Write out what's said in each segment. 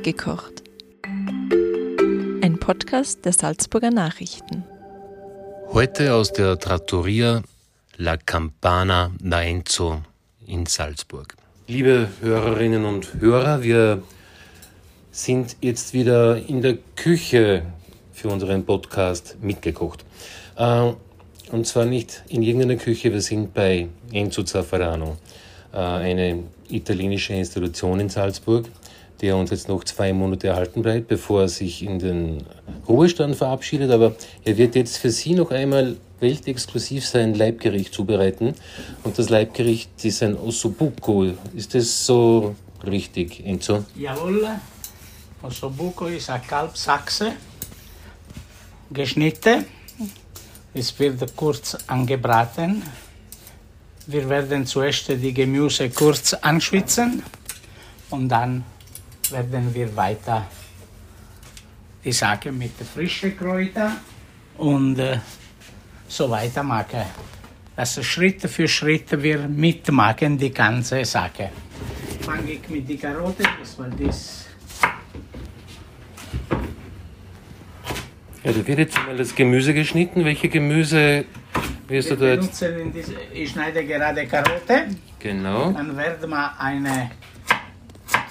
Mitgekocht. Ein Podcast der Salzburger Nachrichten. Heute aus der Trattoria La Campana Naenzo in Salzburg. Liebe Hörerinnen und Hörer, wir sind jetzt wieder in der Küche für unseren Podcast mitgekocht. Äh, und zwar nicht in irgendeiner Küche, wir sind bei Enzo Zaffarano, äh, eine italienische Institution in Salzburg, der uns jetzt noch zwei Monate erhalten bleibt, bevor er sich in den Ruhestand verabschiedet. Aber er wird jetzt für Sie noch einmal weltexklusiv sein Leibgericht zubereiten. Und das Leibgericht ist ein Ossobuco. Ist das so richtig, Enzo? Jawohl, Ossobuco ist ein Kalbsachse, geschnitten. Es wird kurz angebraten. Wir werden zuerst die Gemüse kurz anschwitzen und dann werden wir weiter die Sache mit frischen Kräutern und äh, so weiter machen. Also Schritt für Schritt wir mitmachen die ganze Sache. Fange ich mit den Karotten, das war das. Ja, da wird jetzt mal das Gemüse geschnitten. Welche Gemüse wirst du da jetzt? diese, ich schneide gerade Karotte. Genau. Dann werden wir eine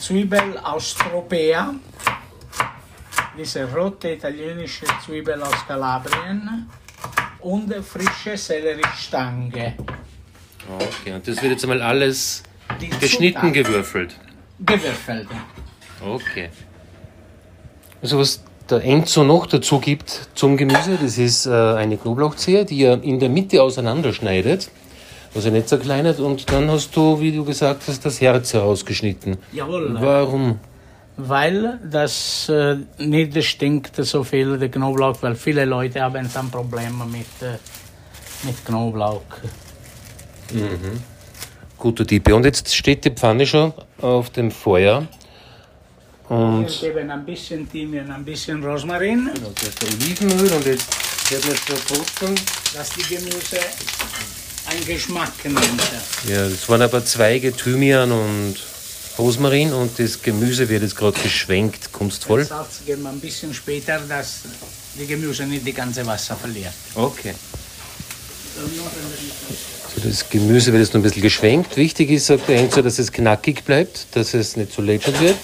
Zwiebel aus Tropea, diese rote italienische Zwiebel aus Kalabrien und frische Selleriestange. Okay, und das wird jetzt mal alles Die geschnitten, Zutaten gewürfelt. gewürfelt. Okay. Also was der Enzo noch dazu gibt zum Gemüse, das ist äh, eine Knoblauchzehe, die er in der Mitte auseinanderschneidet, also nicht zerkleinert und dann hast du, wie du gesagt hast, das Herz herausgeschnitten. Jawohl. Warum? Weil das äh, nicht stinkt so viel, der Knoblauch, weil viele Leute haben dann Probleme mit, äh, mit Knoblauch. Guter Tipp. Und jetzt steht die Pfanne schon auf dem Feuer. Wir Und geben ein bisschen Thymian, ein bisschen Rosmarin, genau, das Olivenöl und jetzt werden wir verputzen. dass die Gemüse einen Geschmack nimmt. Ja, das waren aber Zweige, Thymian und Rosmarin und das Gemüse wird jetzt gerade geschwenkt, kunstvoll. Salz geben wir ein bisschen später, dass die Gemüse nicht die ganze Wasser verliert. Okay. So, das Gemüse wird jetzt noch ein bisschen geschwenkt. Wichtig ist, sagt der Enzo, dass es knackig bleibt, dass es nicht zu lätschend wird.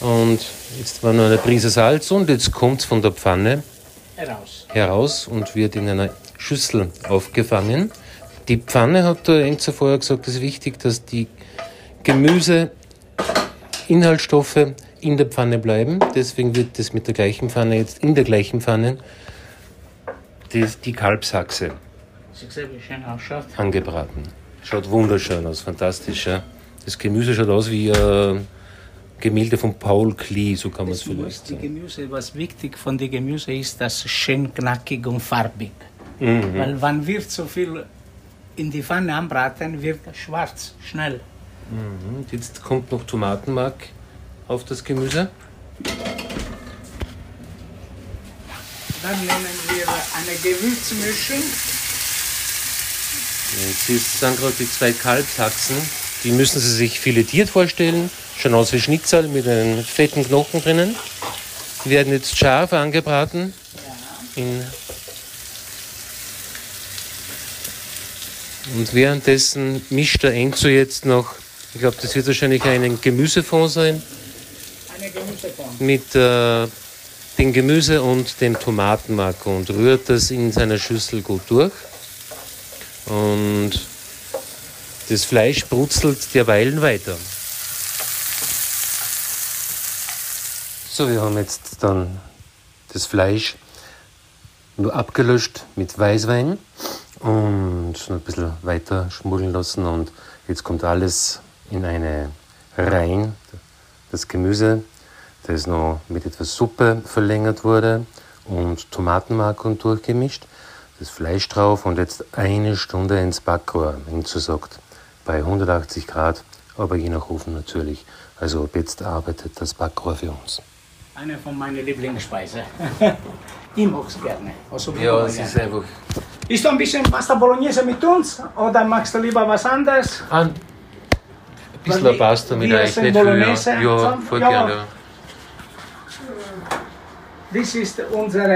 Und jetzt war noch eine Prise Salz und jetzt kommt es von der Pfanne Heraus. heraus und wird in einer Schüssel aufgefangen. Die Pfanne, hat der Enzo vorher gesagt, ist wichtig, dass die Gemüseinhaltsstoffe in der Pfanne bleiben. Deswegen wird das mit der gleichen Pfanne jetzt in der gleichen Pfanne die, die Kalbsachse angebraten. Schaut wunderschön aus, fantastisch. Ja? Das Gemüse schaut aus wie äh, Gemälde von Paul Klee, so kann man es Das vielleicht sagen. Gemüse, was wichtig von den Gemüse ist, dass es schön knackig und farbig. Mhm. Weil wenn wir zu viel in die Pfanne anbraten, wird schwarz, schnell. Und jetzt kommt noch Tomatenmark auf das Gemüse. Dann nehmen wir eine Gewürzmischung. Jetzt ist- sind gerade die zwei Kalbsachsen. Die müssen Sie sich filetiert vorstellen. Schauen aus wie Schnitzel mit einem fetten Knochen drinnen. Die werden jetzt scharf angebraten. In Und währenddessen mischt der Enzo jetzt noch, ich glaube, das wird wahrscheinlich ein Gemüsefond sein, Eine Gemüseform. mit äh, dem Gemüse und dem Tomatenmark und rührt das in seiner Schüssel gut durch. Und das Fleisch brutzelt derweilen weiter. So, wir haben jetzt dann das Fleisch nur abgelöscht mit Weißwein und noch ein bisschen weiter schmuggeln lassen. Und jetzt kommt alles in eine rein. Das Gemüse, das noch mit etwas Suppe verlängert wurde und Tomatenmark und durchgemischt. Das Fleisch drauf und jetzt eine Stunde ins Backrohr hinzusagt. Bei 180 Grad, aber je nach Ofen natürlich. Also ab jetzt arbeitet das Backrohr für uns. Eine von meinen Lieblingsspeisen. ich mag es gerne. Also Ja, es ist einfach Isst du ein bisschen Pasta Bolognese mit uns oder magst du lieber was anderes? ein bisschen Pasta mit euch, nicht viel. Ja, Bolognese ja voll Ja. gerne. Ja. Das ist unser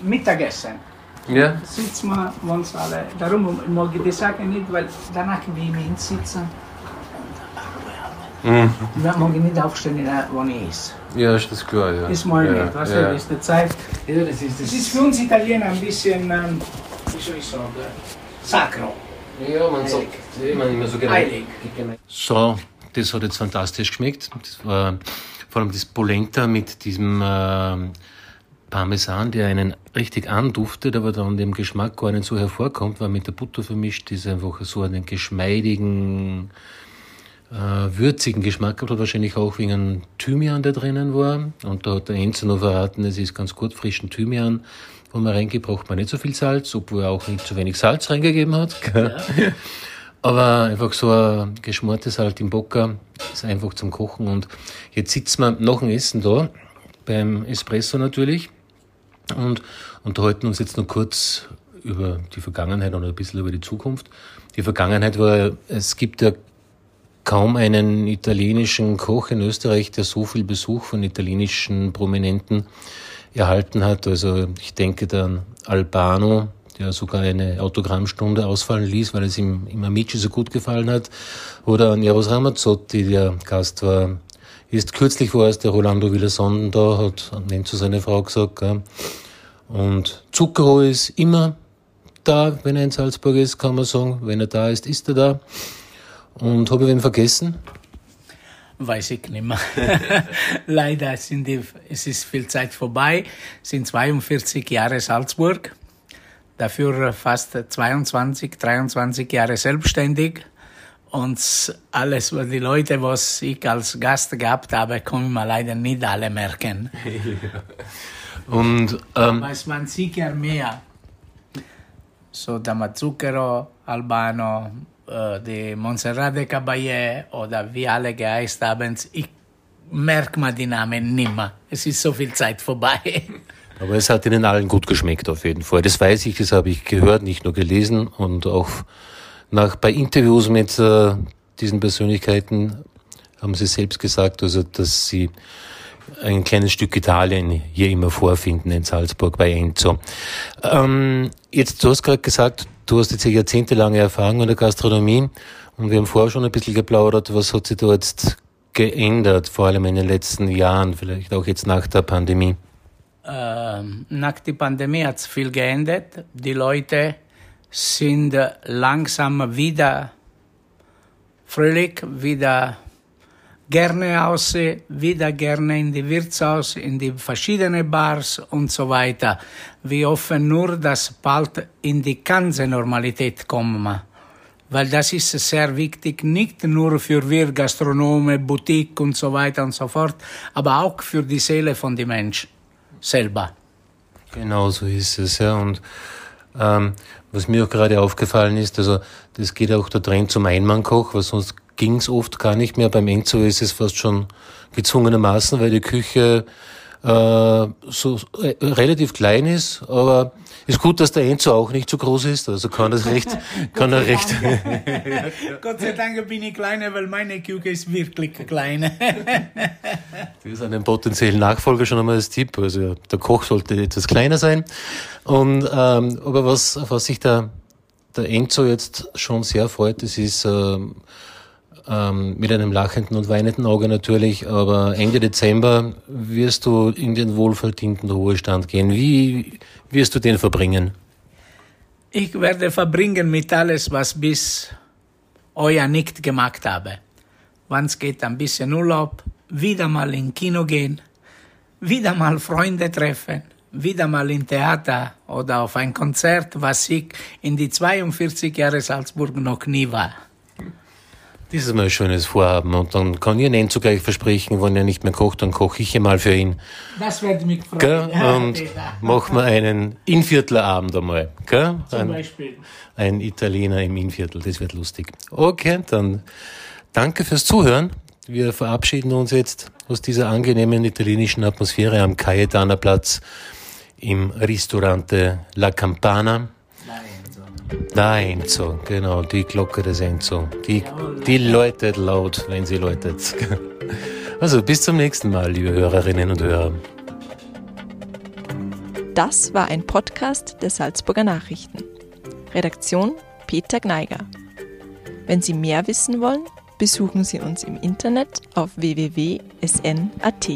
Mittagessen. Ja. Sitzen wir uns alle. Darum mag ich die Sache nicht, weil danach wie wir sitzen. Mhm. Mag ich nicht aufstehen, wo ich ist. Ja, ist das klar, ja. Ist mal ja, nicht, weißt ja. du, das ist die Zeit. Ja, das ist Das ist für uns Italiener ein bisschen, ähm, wie soll ich sagen, sacro. Ja, man sagt, man immer so genau. Heilig. So, das hat jetzt fantastisch geschmeckt. Das war vor allem das Polenta mit diesem äh, Parmesan, der einen richtig anduftet, aber dann dem Geschmack gar nicht so hervorkommt, weil mit der Butter vermischt ist einfach so einen geschmeidigen, würzigen Geschmack gehabt, hat wahrscheinlich auch wegen einem Thymian, der drinnen war. Und da hat der Enzo noch verraten, es ist ganz gut frischen Thymian, wo man reingeht, braucht man nicht so viel Salz, obwohl er auch nicht zu wenig Salz reingegeben hat. gell? Aber einfach so ein geschmortes halt im Bocker ist einfach zum Kochen. Und jetzt sitzen wir nach dem Essen da, beim Espresso natürlich, und unterhalten uns jetzt noch kurz über die Vergangenheit und ein bisschen über die Zukunft. Die Vergangenheit war, es gibt ja kaum einen italienischen Koch in Österreich, der so viel Besuch von italienischen Prominenten erhalten hat. Also ich denke da an Albano, der sogar eine Autogrammstunde ausfallen ließ, weil es ihm im Amici so gut gefallen hat. Oder an Eros Ramazzotti, der Gast war. Ist kürzlich war es der Rolando Villasonden da, hat nennt zu seine Frau gesagt. Gell. Und Zucchero ist immer da, wenn er in Salzburg ist, kann man sagen. Wenn er da ist, ist er da. Und habe ich wen vergessen? Weiß ich nicht mehr. Leider sind die, es ist viel Zeit vorbei, sind 42 Jahre Salzburg, dafür fast 22, 23 Jahre selbstständig. Und alles, was die Leute, was ich als Gast gehabt habe, können wir leider nicht alle merken. Und ähm, Weiß man sicher mehr. So Damazucchero, Albano, äh, die Montserrat Caballé oder wie alle geheißt haben, ich merke mal die Namen nimmer. Es ist so viel Zeit vorbei. Aber es hat ihnen allen gut geschmeckt, auf jeden Fall. Das weiß ich, das habe ich gehört, nicht nur gelesen. Und auch nach, bei Interviews mit äh, diesen Persönlichkeiten haben sie selbst gesagt, also, dass sie ein kleines Stück Italien hier immer vorfinden in Salzburg bei Enzo. Ähm, jetzt, du hast gerade gesagt, du hast jetzt eine jahrzehntelange Erfahrung in der Gastronomie und wir haben vorher schon ein bisschen geplaudert, was hat sich da jetzt geändert, vor allem in den letzten Jahren, vielleicht auch jetzt nach der Pandemie? Ähm, nach der Pandemie hat es viel geändert. Die Leute sind langsam wieder fröhlich, wieder gerne aus, wieder gerne in die Wirtshaus, in die verschiedenen Bars und so weiter. Wir hoffen nur, dass bald in die ganze Normalität kommen. Weil das ist sehr wichtig, nicht nur für wir Gastronome, Boutique und so weiter und so fort, aber auch für die Seele von den Menschen selber. Genau so ist es, ja. Und ähm, was mir auch gerade aufgefallen ist, also das geht auch der Trend zum Einmannkoch, weil sonst ging es oft gar nicht mehr. Beim Enzo ist es fast schon gezwungenermaßen, weil die Küche so äh, relativ klein ist, aber ist gut, dass der Enzo auch nicht so groß ist, also kann das recht, kann er recht. Gott sei Dank bin ich kleiner, weil meine Küche ist wirklich klein. Das ist einen potenziellen Nachfolger schon einmal als Tipp. Also der Koch sollte etwas kleiner sein. Und ähm, aber was, was sich der, der Enzo jetzt schon sehr freut, das ist ähm, ähm, mit einem lachenden und weinenden Auge natürlich, aber Ende Dezember wirst du in den wohlverdienten Ruhestand gehen. Wie wirst du den verbringen? Ich werde verbringen mit alles, was bis euer nicht gemacht habe. Wann es geht, ein bisschen Urlaub, wieder mal in Kino gehen, wieder mal Freunde treffen, wieder mal in Theater oder auf ein Konzert, was ich in die 42 Jahre Salzburg noch nie war. Das ist mal ein schönes Vorhaben. Und dann kann ich Nenzo gleich versprechen, wenn er nicht mehr kocht, dann koche ich einmal für ihn. Das würde mich freuen. Ja, Und machen wir einen Inviertlerabend einmal. Gell? Zum Ein, Beispiel. ein Italiener im Innviertel, das wird lustig. Okay, dann danke fürs Zuhören. Wir verabschieden uns jetzt aus dieser angenehmen italienischen Atmosphäre am Cayetana Platz im Ristorante La Campana. Da Enzo, genau, die Glocke des Enzo. Die, die läutet laut, wenn sie läutet. Also bis zum nächsten Mal, liebe Hörerinnen und Hörer. Das war ein Podcast der Salzburger Nachrichten. Redaktion Peter Gneiger. Wenn Sie mehr wissen wollen, besuchen Sie uns im Internet auf www.sn.at.